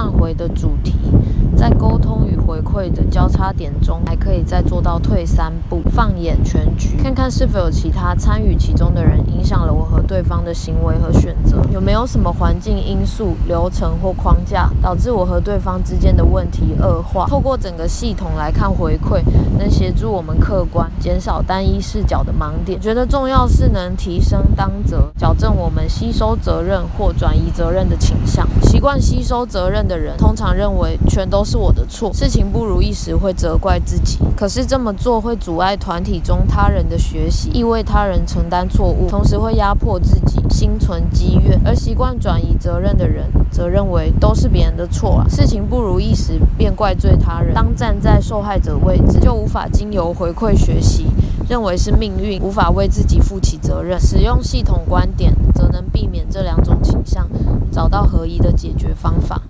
上回的主题，在沟通与回馈的交叉点中，还可以再做到退三步，放眼全局，看看是否有其他参与其中的人影响了我和对方的行为和选择，有没有什么环境因素、流程或框架导致我和对方之间的问题恶化。透过整个系统来看回馈，能协助我们客观减少单一视角的盲点。觉得重要是能提升当责，矫正我们吸收责任或转移责任的倾向。习惯吸收责任的人，通常认为全都是我的错，事情不如意时会责怪自己。可是这么做会阻碍团体中他人的学习，意味他人承担错误，同时会压迫自己，心存积怨。而习惯转移责任的人，则认为都是别人的错啊，事情不如意时便怪罪他人。当站在受害者位置，就无法经由回馈学习，认为是命运，无法为自己负起责任。使用系统观点，则能避免这两种倾向，找到合一的解决方法。